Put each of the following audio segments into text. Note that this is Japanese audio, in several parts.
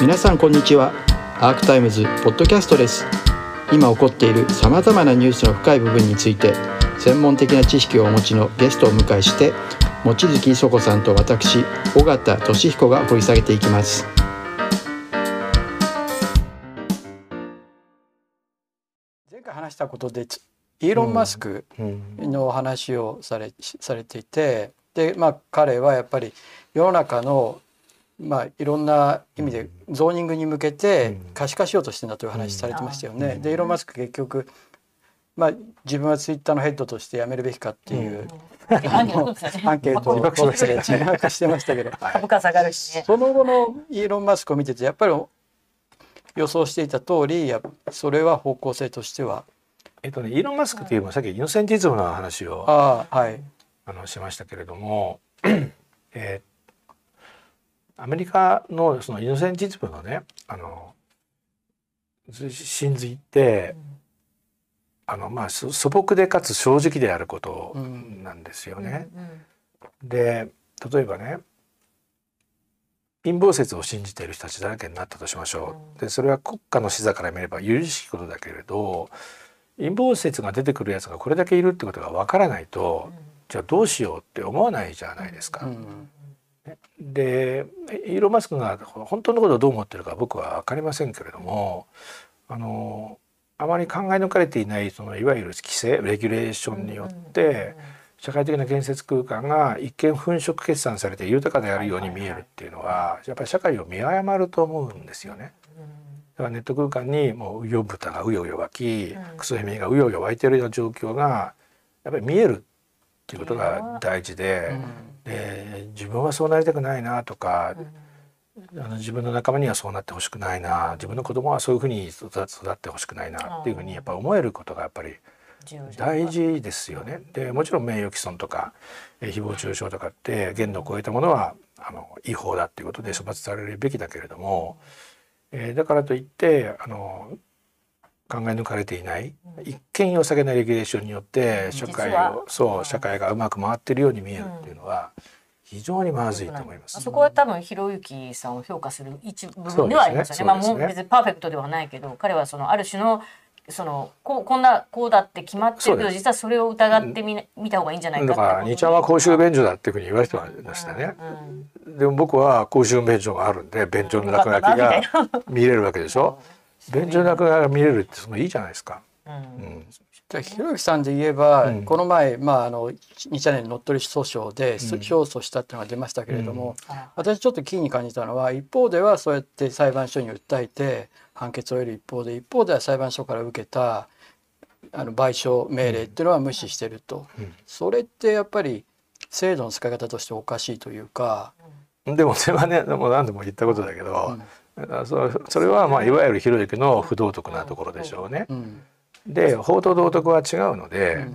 皆さんこんにちは。アークタイムズポッドキャストです。今起こっているさまざまなニュースの深い部分について専門的な知識をお持ちのゲストを迎えして望月磯子さんと私尾形俊彦が掘り下げていきます。前回話したことでイーロン・マスクの話をされ,、されていてでまあ彼はやっぱり世の中のまあ、いろんな意味でゾーニングに向けて可視化しようとしてんだという話されてましたよね。でイーロン・マスク結局、まあ、自分はツイッターのヘッドとして辞めるべきかっていう、アンケート。を自爆してましたけど。株価下がるし、ね、その後のイーロン・マスクを見ててやっぱり予想していた通りやそれは方向性としては。えっとね、イーロン・マスクというのはさっきイノセンティズムの話をあ、はい、あのしましたけれども、えー、アメリカのそのイノセンティズムのねあの真髄って、うん、あのまあ素朴でかつ正直であることなんですよね。うんうん、で例えばね陰謀説を信じている人たちだらけになったとしましょう。でそれは国家の視座から見れば許しいことだけれど陰謀説が出てくるやつがこれだけいるってことがわからないと、じゃあどうしようって思わないじゃないですか。でイーロン・マスクが本当のことをどう思ってるか僕は分かりませんけれどもあのあまり考え抜かれていないそのいわゆる規制レギュレーションによって社会的な建設空間が一見粉飾決算されて豊かであるように見えるっていうのはやっぱり社会を見誤ると思うんですよね。だからネット空間にもうウヨブタがうようよ湧きクソヘミがうようよ湧いてるような状況がやっぱり見えるっていうことが大事で。で自分はそうなりたくないなとか、うん、あの自分の仲間にはそうなってほしくないな自分の子供はそういうふうに育ってほしくないなっていうふうにやっぱ思えることがやっぱり大事ですよね。でもちろん名誉毀損とか誹謗中傷とかって限度を超えたものはあの違法だっていうことで処罰されるべきだけれども、えー、だからといってあの考え抜かれていない、一見良さげなレギュレーションによって社会をそう社会がうまく回ってるように見えるっていうのは、非常にまずいと思います。そこは多分ひろゆきさんを評価する一部分ではありますよね。ね。まあもう別にパーフェクトではないけど、彼はそのある種のそのここんなこうだって決まってるけど実はそれを疑ってみ見た方がいいんじゃないかだから二ちゃんは公衆便所だっていうふうに言われてましたね、うん。うん、でも僕は公衆便所があるんで便所の落書きが見れるわけでしょ 便所のが見れるってそのいいじゃないですか、うん、うん。じゃひろゆきさんで言えば、うん、この前、まあ、あの2チャンネル乗っ取り訴訟で勝訴したっていうのが出ましたけれども、うん、私ちょっとキーに感じたのは一方ではそうやって裁判所に訴えて判決を得る一方で一方では裁判所から受けたあの賠償命令っていうのは無視してると、うん、それってやっぱり制度の使い方としておかしいというか。でもそれはねでも何度も言ったことだけど、そそれはまあいわゆるひろゆきの不道徳なところでしょうね。で法と道徳は違うので、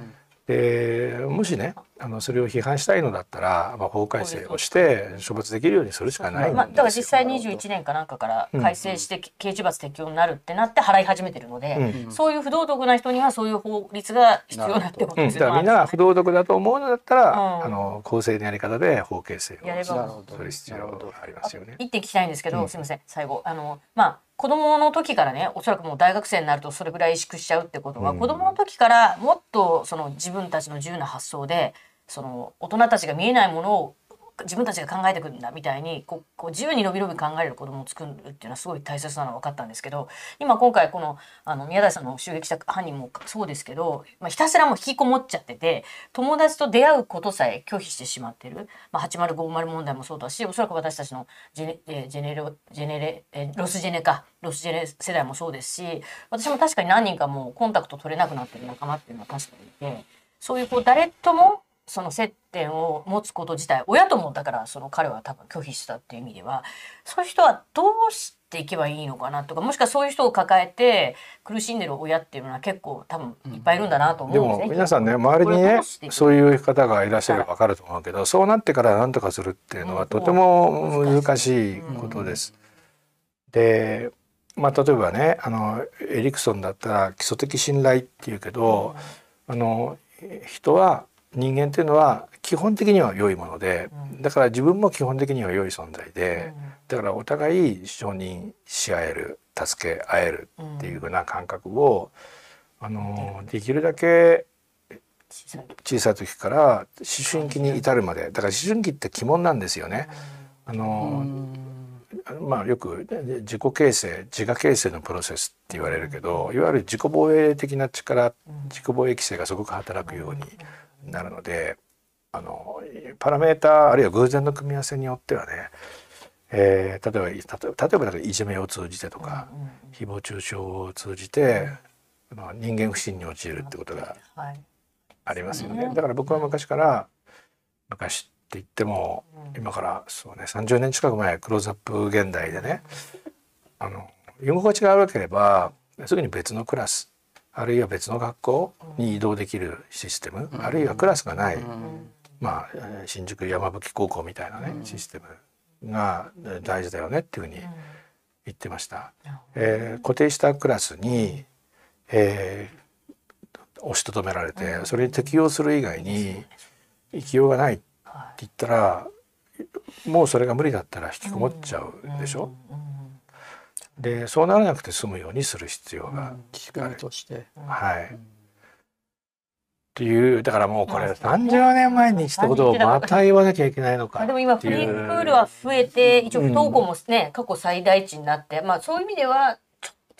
でもしねあのそれを批判したいのだったら、まあ、法改正をして処罰できるようにするしかないまあ、だから実際21年かなんかから改正して刑事罰適用になるってなって払い始めてるので、うん、そういう不道徳な人にはそういう法律が必要なってことですよ、うん、だからみんなが不道徳だと思うのだったら、うん、あの公正なやり方で法形成をやれば。する必要がありますよね。一点聞きたいんですけど、すみません。最後。あのまあ子供の時からねおそらくもう大学生になるとそれぐらい萎縮しちゃうってことは、うん、子供の時からもっとその自分たちの自由な発想でその大人たちが見えないものを自分たちが考えてくるんだみたいにこうこう自由に伸び伸び考える子供を作るっていうのはすごい大切なのは分かったんですけど今今回このあの宮台さんの襲撃した犯人もそうですけど、まあ、ひたすらもう引きこもっちゃってて友達と出会うことさえ拒否してしまってる、まあ、8050問題もそうだしおそらく私たちのジェネ,、えジェネレジェネレ、えロスジェネか。ロスジェネ世代もそうですし私も確かに何人かもうコンタクト取れなくなってる仲間っていうのは確かにいてそういうこう誰ともその接点を持つこと自体親ともだからその彼は多分拒否したっていう意味ではそういう人はどうしていけばいいのかなとかもしくはそういう人を抱えて苦しんでる親っていうのは結構多分いっぱいいるんだなと思うんですね。でも皆さんね周りにねそういう方がいらっしゃれば分かると思うけど、そうなってから何とかするっていうのはとても難しい。ことです。でまあ例えばねあのエリクソンだったら基礎的信頼っていうけど、あの人は人間っていうのは基本的には良いもので、だから自分も基本的には良い存在で、だからお互い承認し合える助け合えるっていうふうな感覚を、あのできるだけ小さい時。から思春期に至るまでだから思春期って鬼門なんですよね。あのまあよく自己形成自我形成のプロセスって言われるけどいわゆる自己防衛的な力自己防衛規制がすごく働くようになるのであのパラメータあるいは偶然の組み合わせによってはね、えー、例えば例えば例えばいじめを通じてとか、誹謗中傷を通じて、まあ、人間不信に陥るってことがありますよね。だから僕は昔から昔って言っても、今からそうね30年近く前クローズアップ現代でねあの用語が違うわければすぐに別のクラスあるいは別の学校に移動できるシステム、あるいはクラスがない、まあ新宿山吹高校みたいなね、システムが大事だよねっていうふうに言ってました。えー、固定したクラスに、えー、押しとどめられてそれに適用する以外に生きようがないって言ったらもうそれが無理だったら引きこもっちゃうでしょ？でそうならなくて済むようにする必要がある。として、はい。っていうだからもうこれ30年前にしたことをまた言わなきゃいけないのかでも今フリープールは増えて一応不登校もね、うん、過去最大値になってまあそういう意味では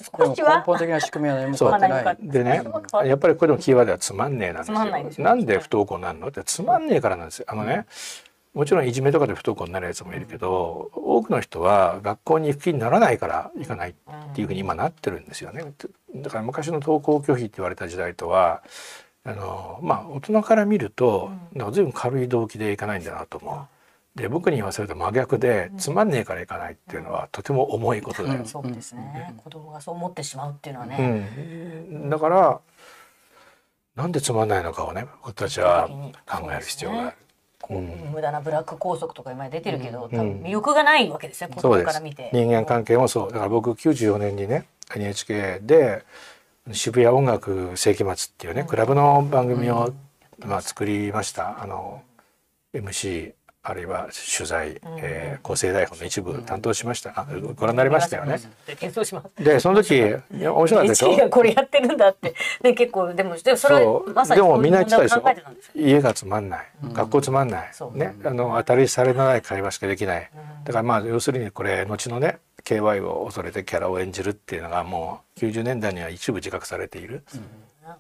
少しは根本的な仕組みは何も変わってない。でね、やっぱりこれのキーワードはつまんねえなんですよ。なんで不登校なんの？ってつまんねえからなんですよ。あのね、もちろんいじめとかで不登校になるやつもいるけど、多くの人は学校に行く気にならないから行かないっていうふうに今なってるんですよね。だから昔の登校拒否って言われた時代とはあのまあ大人から見ると、うん、随分軽い動機でいかないんだなと思う。で僕に言わせると真逆で、つまんねえからいかないっていうのはとても重いことだよ。そうですね、子供がそう思ってしまうっていうのはね。だからなんでつまんないのかをね僕たちは考える必要がある。無駄なブラック拘束とか今出てるけど、多分魅力がないわけですね、子供から見て。人間関係もそう。だから僕94年にね NHK で渋谷音楽世紀末っていうね、クラブの番組を、まあ、作りました。あの MC あるいは取材、うえー、構成台本の一部担当しました。あご覧になりましたよね。でその時面白かったでしょ？これやってるんだって。で結構でもでもそれまさにでもみんな言ってたでしょ？家がつまんない、学校つまんない、ねあの当たりされない会話しかできない。だからまあ要するにこれ後のね KY を恐れてキャラを演じるっていうのがもう90年代には一部自覚されている。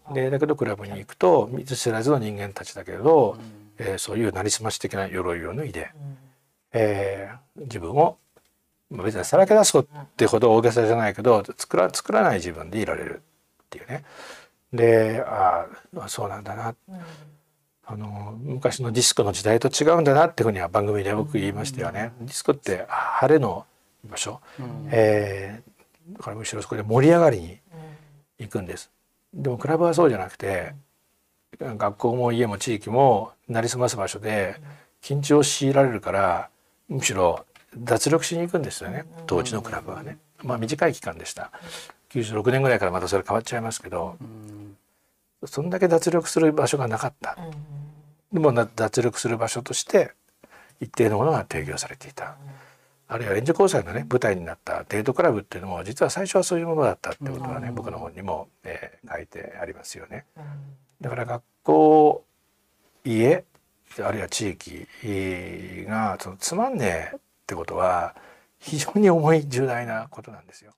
うん、でだけどクラブに行くと見ず知らずの人間たちだけど、うん、えー、そういうなりすまし的な鎧を脱いで、うん、えー、自分を別にさらけ出すってほど大げさじゃないけど作ら作らない自分でいられるっていうね。でああそうなんだな、うん、あの昔のディスコの時代と違うんだなっていうふうには番組でよく言いましたよね。ディスコって晴れの場所、うん、えー、だからむしろそこで盛り上がりに行くんです。でもクラブはそうじゃなくて、学校も家も地域もなりすます場所で緊張を強いられるからむしろ脱力しに行くんですよね当時のクラブはね。まあ短い期間でした。96年ぐらいからまたそれ変わっちゃいますけど、そんだけ脱力する場所がなかった。でも脱力する場所として一定のものが提供されていた。あるいは援助交際のね舞台になったデートクラブっていうのも実は最初はそういうものだったってことはね、僕の本にも、えー、書いてありますよね。だから学校家あるいは地域がそのつまんねえってことは非常に重い重大なことなんですよ。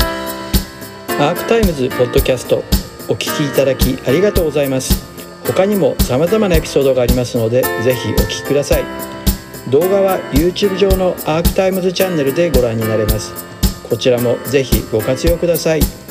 アークタイムズポッドキャストお聞きいただきありがとうございます。他にも様々なエピソードがありますのでぜひお聞きください動画は YouTube 上のアークタイムズチャンネルでご覧になれますこちらもぜひご活用ください。